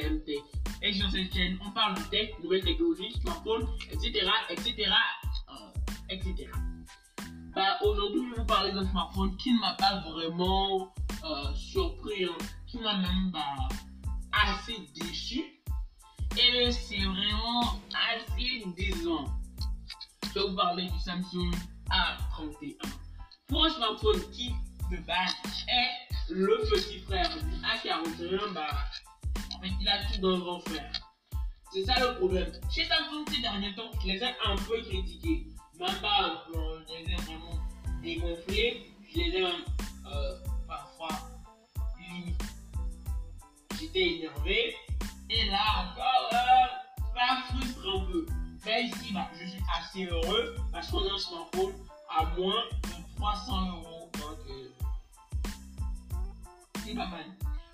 CMT. Et sur cette chaîne, on parle de tech, nouvelles technologies, smartphones, etc., etc., etc. Bah, aujourd'hui, je vais vous parler d'un smartphone qui ne m'a pas vraiment euh, surpris, hein, qui m'a même bah, assez déçu. Et c'est vraiment assez décevant. Je vais vous parler du Samsung A31. Pour un smartphone qui, de base, est le petit frère du A41, bah, fait, il a tout d'un grand frère. C'est ça le problème. Chez Samsung, ces derniers temps, je les ai un peu critiqués. Même pas un peu, je les ai vraiment dégonflés. Je les ai même euh, parfois. J'étais énervé. Et là encore, euh, ça frustre un peu. Mais ici, bah, je suis assez heureux parce qu'on a un smartphone à moins de 300 euros. Donc, euh, c'est pas mal.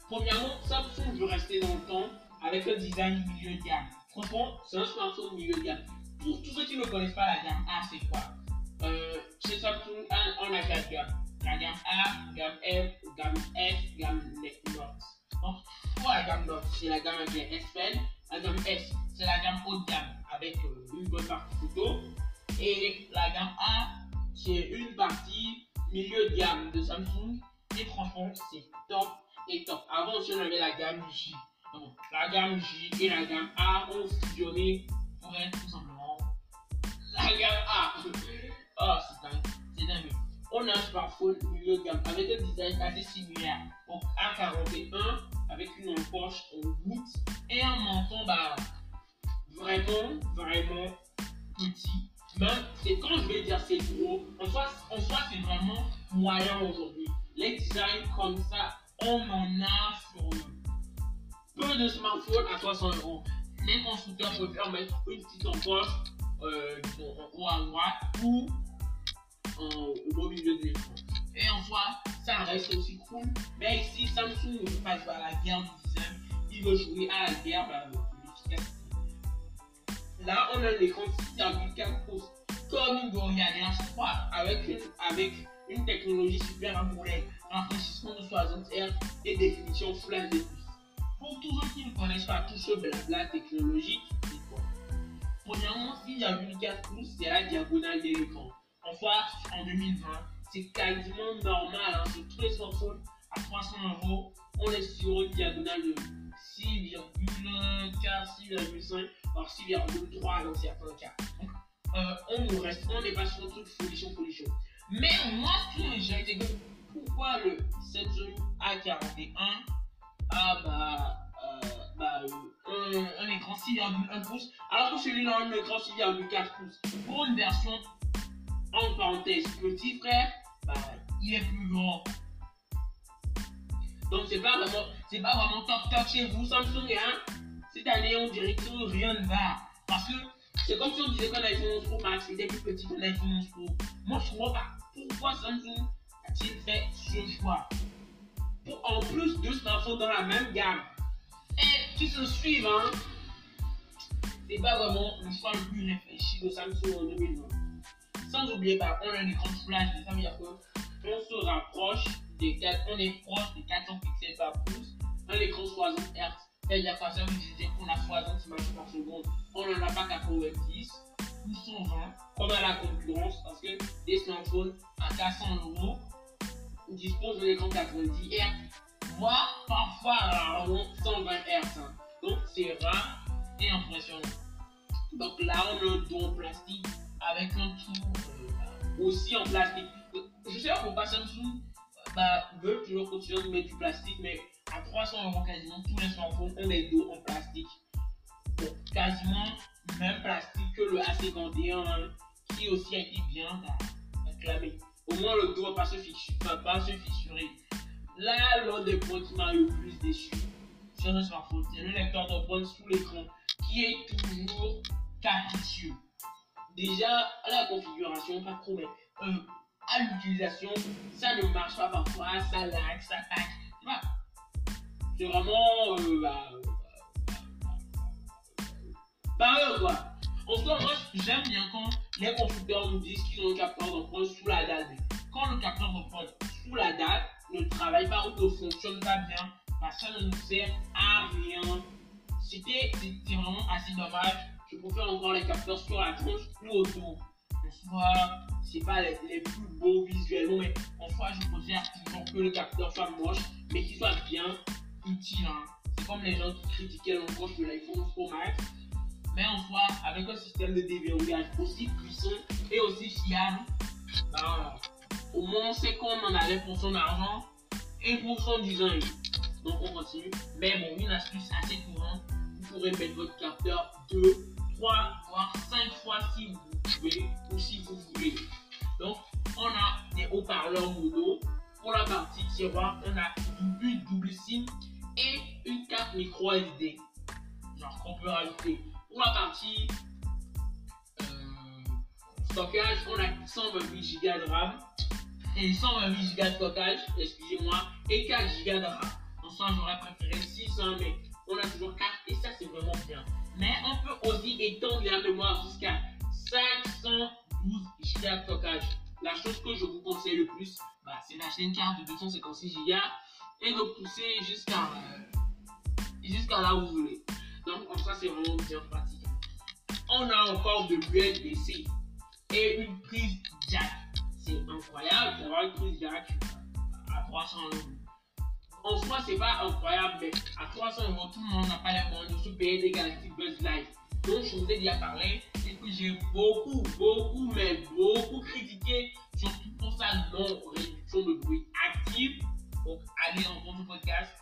Premièrement, Samsung veut rester dans le temps avec un design milieu de gamme. Franchement, c'est un smartphone milieu de gamme. Pour tous ceux qui ne connaissent pas la gamme A, c'est quoi? Euh, Chez Samsung, on a quatre gammes. La gamme A, gamme M, gamme S, gamme Note. Donc, pour la gamme Note, c'est la gamme avec S Pen. La gamme S, c'est la gamme haut de gamme avec euh, une bonne partie photo. Et la gamme A, c'est une partie milieu de gamme de Samsung. Et franchement, c'est top Avant on avait la gamme J. Donc, la gamme J et la gamme A ont fusionné pour être tout simplement la gamme A. Oh, c'est dingue. On a un smartphone milieu gamme avec un design assez similaire au A41 avec une encoche en bout et un menton bah, vraiment, vraiment petit. Même, c'est quand je vais dire c'est gros, en soi, en soi c'est vraiment moyen aujourd'hui. Les designs comme ça, on en a sur peu de smartphones à 300 euros. Les constructeurs peuvent mettre une petite encoche euh, à droite ou au milieu de l'écran. Et en soi, ça reste aussi cool. Mais ici, Samsung ne veut pas jouer à la guerre du design. Il veut jouer à la guerre bah, de l'efficacité. Là, on a un écran 6,4 pouces. Comme une Gorilla Glass 3 avec une, avec une technologie super AMOLED, rafraîchissement de 60 Hz et définition Full HD+. Pour tous ceux qui ne connaissent pas tout ce blabla technologique, c'est quoi? Premièrement, 6,4 pouces, c'est la diagonale de l'écran. En soit, en 2020, c'est quasiment normal hein, tous les smartphones à 300 euros. On est sur une diagonale de 6,4, 6,5, voire 6,3 dans certains cas. Euh, on nous reste, on n'est pas sur un truc folichon, folichon. Mais moi, ce qui j'ai été que pourquoi le Samsung A41 a bah, euh, bah, euh, un, un, écran 6,1 pouces alors que celui-là a un écran 6,4 pouces. Pour une version en parenthèse petit frère bah, il est plus grand. Donc c'est pas vraiment c'est pas vraiment top top chez vous Samsung hein. Cette année on dirait que rien ne va. Parce que c'est comme si on disait qu'un iPhone 11 Pro Max était plus petit qu'un iPhone 11 Pro. Moi je comprends pas. Pourquoi Samsung a-t-il fait ce choix. Pour en plus deux smartphones dans la même gamme. Et qui se suivent hein. C'est pas vraiment le choix le plus réfléchi de Samsung en 2020 sans oublier par contre un écran flash ça on se rapproche des 4 on est proche des 400 pixels par pouce. Un écran 60 Hz c'est-à-dire qu'on a 60 images par seconde on n'en a pas 90 ou 120 comme à la concurrence parce que des smartphones à 400 euros disposent d'un écran 90 Hz voire parfois rarement 120 Hz donc c'est rare et impressionnant. Donc là on a un dos en plastique avec un tour euh, aussi en plastique. Je sais pas pourquoi Samsung bah, veut toujours continuer de mettre du plastique mais à 300 euros quasiment tous les smartphones ont des dos en plastique. Donc quasiment même plastique le A51 qui aussi a été bien acclamé au moins le va pas se, fissurer, va pas se fissurer. Là, l'un des points qui m'a le plus déçu sur un smartphone, c'est le lecteur d'empreintes sous l'écran qui est toujours capricieux. Déjà, à la configuration, pas trop, mais euh, à l'utilisation, ça ne marche pas parfois, ça lag, ça tac. C'est vraiment. Euh, bah, bah, bah, quoi. En soi, moi, j'aime bien quand les constructeurs nous disent qu'ils ont un capteur d'empreinte sous la date. Quand le capteur d'empreinte sous la date ne travaille pas ou ne fonctionne pas bien, bah, ça ne nous sert à rien c'était vraiment assez dommage. Je préfère encore les capteurs sur la tronche ou autour. En soi, c'est pas les, plus beaux visuellement, mais en soi, je préfère toujours que le capteur soit moche, mais qu'il soit bien utile. Hein. C'est comme les gens qui critiquaient l'encoche de l'iPhone Pro Max. Mais en soi, avec un système de déverrouillage aussi puissant et aussi fiable, au moins on sait qu'on en avait pour son argent et pour son design. Donc on continue. Mais bon, une astuce assez courante, vous pourrez mettre votre capteur 2, 3, voire 5 fois si vous pouvez ou si vous voulez. Donc on a des haut-parleurs mono. Pour la partie tiroir, on a une double SIM et une carte micro SD. Genre qu'on peut rajouter. Pour la partie euh, stockage, on a 128 Go de RAM et 128 Go de stockage, excusez-moi, et 4 Go de RAM. En soi, j'aurais préféré 600, mais on a toujours 4 et ça, c'est vraiment bien. Mais on peut aussi étendre la mémoire jusqu'à 512 Go de stockage. La chose que je vous conseille le plus, bah, c'est d'acheter une carte de 256 Go et de pousser jusqu'à euh, jusqu'à là où vous voulez. Donc, comme ça, c'est vraiment bien pratique. On a encore de l'USB-C et une prise jack. C'est incroyable d'avoir une prise jack à 300 euros. En soi, c'est pas incroyable, mais à 300 euros, tout le monde n'a pas les moyens de se payer des Galaxy Buzz Live. Donc, je vous ai déjà parlé, et que j'ai beaucoup, beaucoup, mais beaucoup critiqué, surtout pour sa non-réduction de bruit active. Donc, allez entendre le podcast,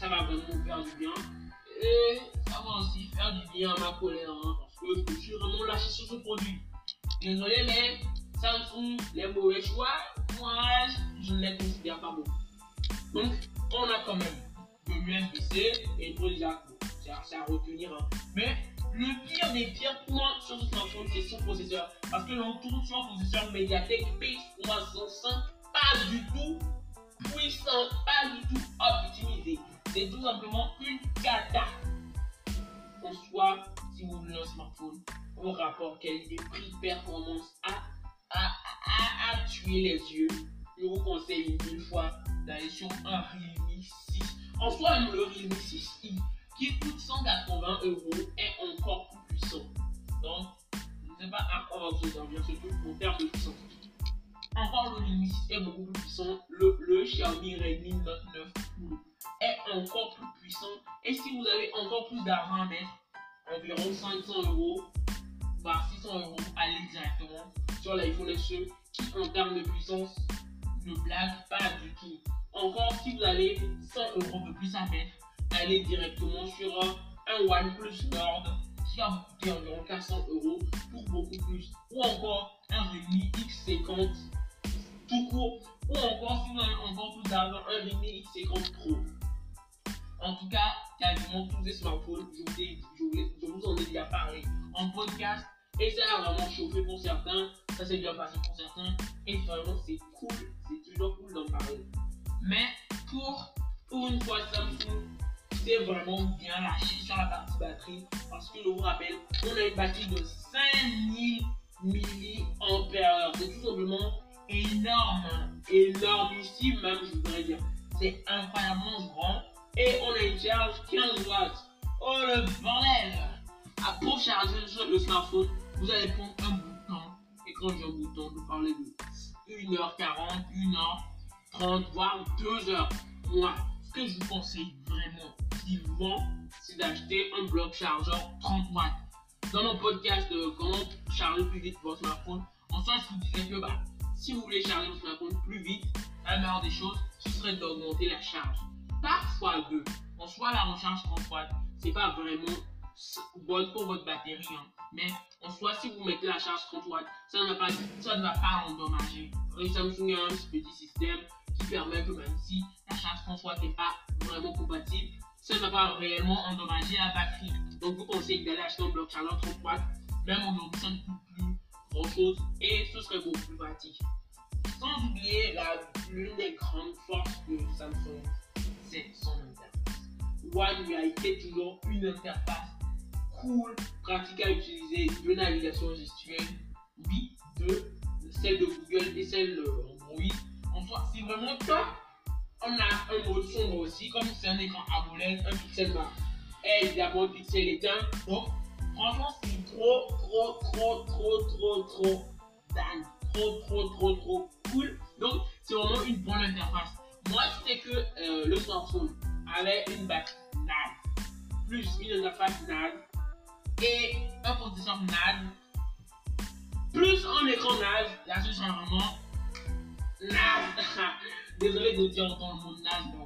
ça va vraiment vous faire du bien. Ça va aussi faire du bien à ma colère, hein, parce que je suis vraiment lâché sur ce produit. Désolé, mais Samsung, les mauvais choix, moi, je ne les considère pas beaucoup. Donc, on a quand même de l'USB-C et une jack. C'est à retenir. Hein. Mais le pire des pires moi sur ce smartphone, c'est son processeur. Parce que l'on tourne sur un processeur Mediatek P305, pas du tout puissant, pas du tout. C'est tout simplement une cata. En soi, si vous voulez un smartphone au rapport qualité prix-performance à, à, à, tuer les yeux, je vous conseille une fois d'aller sur un Realme 6. En soi, le Realme 6i qui coûte 180 euros est encore plus puissant. Donc, je ne sais pas à quoi va vous servir, surtout en termes de puissance. Encore le Realme 6 est beaucoup plus puissant. Le, Xiaomi Redmi Note 9 Pro est encore plus puissant. Et si vous avez encore plus d'argent à mettre, environ 500 euros, voire 600 euros, allez directement sur l'iPhone SE qui, en termes de puissance, ne blague pas du tout. Encore, si vous avez 100 euros de plus à mettre, allez directement sur un OnePlus Nord qui va vous coûter environ 400 euros pour beaucoup plus. Ou encore un Redmi X50 tout court. Ou encore, si vous avez encore plus d'argent, un Redmi X50 Pro. En tout cas, quasiment tous les smartphones, je vous, je vous en ai déjà parlé en podcast. Et ça a vraiment chauffé pour certains, ça s'est bien passé pour certains. Et vraiment, c'est cool, c'est toujours cool d'en parler. Mais pour, pour une fois, Samsung c'est vraiment bien lâché sur la partie batterie. Parce que je vous rappelle, on a une batterie de 5000 mAh. C'est tout simplement énorme. Énormissime même, je voudrais dire. C'est incroyablement grand et on une charge 15 watts. Oh le bordel à Pour charger le smartphone, vous allez prendre un bout de temps. Et quand j'ai un bout de temps, je parlais de 1h40, 1h30, voire 2h. Moi, ce que je vous conseille vraiment, vivement, c'est d'acheter un bloc chargeur 30 watts. Dans mon podcast de comment charger plus vite votre smartphone, en soi, je vous disais que bah, si vous voulez charger votre smartphone plus vite, la meilleure des choses, ce serait d'augmenter la charge parfois deux. En soit la recharge 30 watts, c'est pas vraiment bonne pour votre batterie. Hein. Mais en soit, si vous mettez la charge 30 watts, ça, pas, ça ne va pas endommager. Samsung a un petit système qui permet que même si la charge 30 watts n'est pas vraiment compatible, ça ne va pas réellement endommager la batterie. Donc vous conseillez d'aller acheter un bloc chargeur 30 watts, même aujourd'hui ça ne coûte plus grand chose et ce serait beaucoup plus pratique. Sans oublier l'une des grandes forces de Samsung, c'est son interface. One été toujours une interface cool, pratique à utiliser de navigation gestuelle. Oui, de celle de Google et celle de Android. En soi, c'est vraiment top. On a un mode sombre aussi, comme c'est un écran AMOLED, un pixel bar. est évidemment pixel éteint. Donc, franchement, c'est trop, trop, trop, trop, trop, trop. Trop, trop, trop, trop cool. Donc, c'est vraiment une bonne interface. Moi, c'était que euh, le smartphone avait une batterie NAD, plus une interface NAD et un processeur NAD, plus un écran NAD. Là, ce sera vraiment NAD. Désolé de dire autant le mot NAD, mais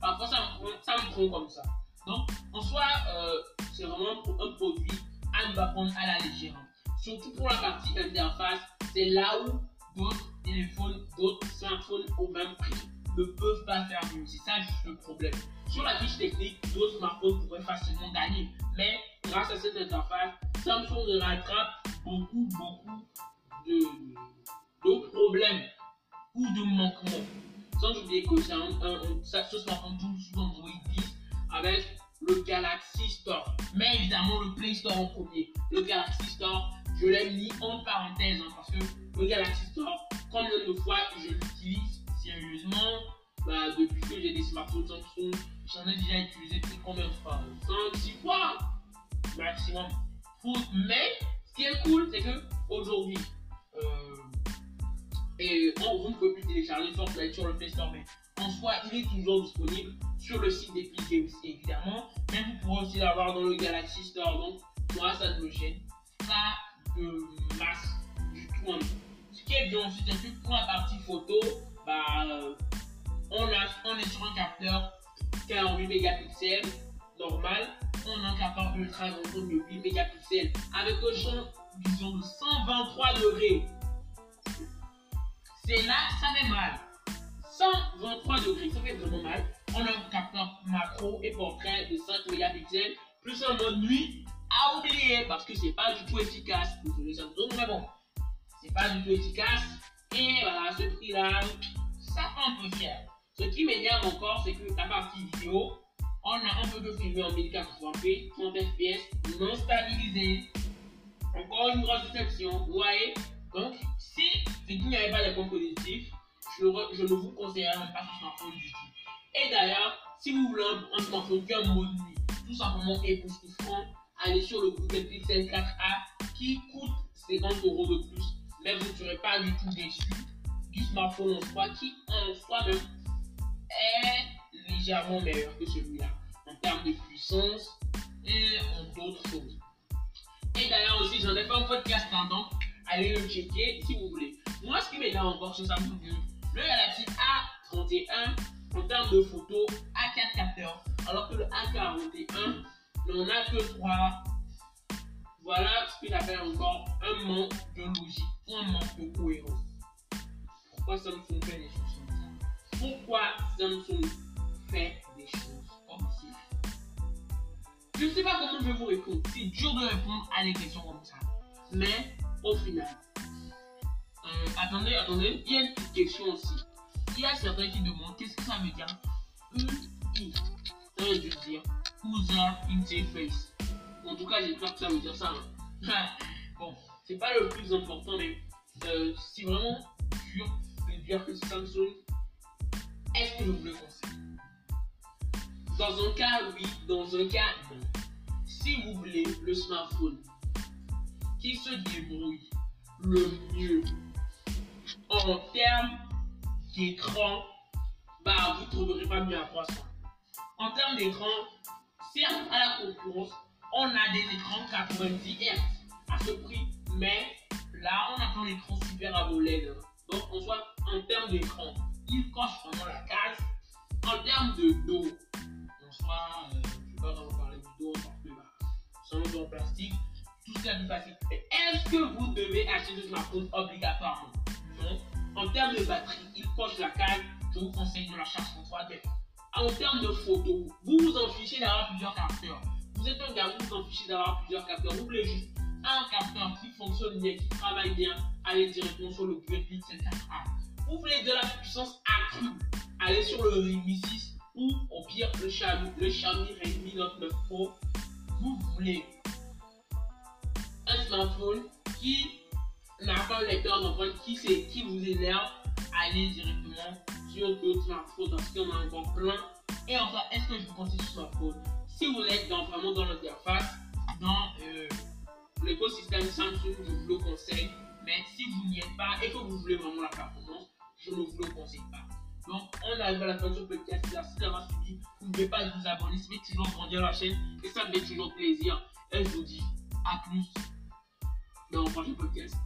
parfois ça me prend comme ça. Donc, en soi, euh, c'est vraiment un produit à ne pas prendre à la légère. Surtout pour la partie interface, c'est là où d'autres d'autres smartphones au même prix ne peuvent pas faire mieux. C'est ça juste le problème. Sur la fiche technique, d'autres smartphones pourraient facilement gagner. Mais grâce à cette interface, Samsung rattrape beaucoup, beaucoup de, de problèmes ou de manquements. Sans oublier que c'est un, un, ce smartphone tourne sous Android 10 avec le Galaxy Store. Mais évidemment, le Play Store en premier. Le Galaxy Store, je l'ai mis en parenthèse hein, parce que le Galaxy Store, combien de fois je l'utilise sérieusement? Bah, depuis que j'ai des smartphones Samsung, j'en ai déjà utilisé plus combien de fois? 5, 6 fois maximum. Mais ce qui est cool, c'est que aujourd'hui, euh, et on, vous ne pouvez plus télécharger Fortnite sur le Play Store, mais en soi, il est toujours disponible sur le site d'Epic Games, évidemment. Mais vous pourrez aussi l'avoir dans le Galaxy Store. Donc, moi, ça ne me gêne pas masse du. Hein. Ce qui est bien aussi, c'est que pour la partie photo, bah, euh, on, a, on est sur un capteur 48 mégapixels normal. On a un capteur ultra grand de 8 mégapixels avec un champ vision de 123 degrés. C'est là, ça fait mal. 123 degrés, ça fait vraiment mal. On a un capteur macro et portrait de 5 mégapixels, plus un mode nuit à oublier parce que c'est pas du tout efficace. Désolé Samsung, mais bon, c'est pas du tout efficace. Et voilà, ce prix-là, ça fait un peu fier. Ce qui m'énerve encore, c'est que la partie vidéo, on a un peu de filmer en 1080p, 30 fps, non stabilisé. Encore une grosse déception, vous voyez? Donc, si n'y avait pas de points positifs, je, ne vous conseillerais même pas ce smartphone du tout. Et d'ailleurs, si vous voulez un, smartphone qui a un mode tout simplement époustouflant, allez sur le Google Pixel 4a qui coûte 50 euros de plus. Mais vous ne serez pas du tout déçu du smartphone en soi qui en soi-même est légèrement meilleur que celui-là en termes de puissance et en d'autres choses. Et d'ailleurs aussi, j'en ai fait un podcast, donc allez le checker si vous voulez. Moi, ce qui m'énerve encore sur Samsung, le Galaxy A31 en termes de photos a 4 capteurs, alors que le A41 n'en a que 3. Voilà ce qu'il appelle encore un manque de logique un manque de cohérence. Pourquoi Samsung fait des choses comme ça? Pourquoi Samsung fait des choses comme ça? Je ne sais pas comment je vais vous répondre. C'est dur de répondre à des questions comme ça. Mais au final, euh, attendez, attendez, il y a une petite question aussi. Il y a certains qui demandent qu'est-ce que ça veut dire? Ça veut dire User Interface. En tout cas, j'espère que ça veut dire ça. Hein. bon, c'est pas le plus important, mais euh, c'est vraiment dur de dire que Samsung, est-ce que je vous le conseille Dans un cas, oui. Dans un cas, non. Si vous voulez le smartphone qui se débrouille le mieux en termes d'écran, bah vous ne trouverez pas mieux à 300. En termes d'écran, certes à la concurrence, on a des écrans 90 Hz à ce prix, mais là on a un écran super AMOLED. Donc en soit, en termes d'écran, il coche vraiment la case. En termes de dos, en soit, euh, je ne pas vraiment parler du dos parce que bah, un dos en plastique, tout ça plus facile. Est-ce que vous devez acheter ce smartphone obligatoirement? Non. En termes de batterie, il coche la case. Je vous conseille de la charge en 3D. En termes de photos, vous vous en fichez d'avoir plusieurs capteurs. Vous êtes un gars, vous vous en fichez d'avoir plusieurs capteurs. Vous voulez juste un capteur qui fonctionne bien, qui travaille bien, allez directement sur le Pixel 4a. Vous voulez de la puissance accrue, allez sur le Redmi 6 ou au pire le Xiaomi, le Xiaomi Redmi Note 9 Pro. Vous voulez un smartphone qui n'a pas un lecteur d'empreinte qui, qui vous énerve, allez directement sur d'autres parce qu'il y en a encore plein. Et enfin, est-ce que je vous conseille ce smartphone si vous êtes dans, vraiment dans l'interface, dans euh, l'écosystème Samsung, je vous le conseille. Mais si vous n'y êtes pas et que vous voulez vraiment la performance, je ne vous le conseille pas. Donc, on arrive à la fin de ce podcast. Merci d'avoir suivi. N'oubliez pas de vous abonner. Ça fait toujours grandir la chaîne et ça me fait toujours plaisir. Et je vous dis à plus dans le prochain podcast.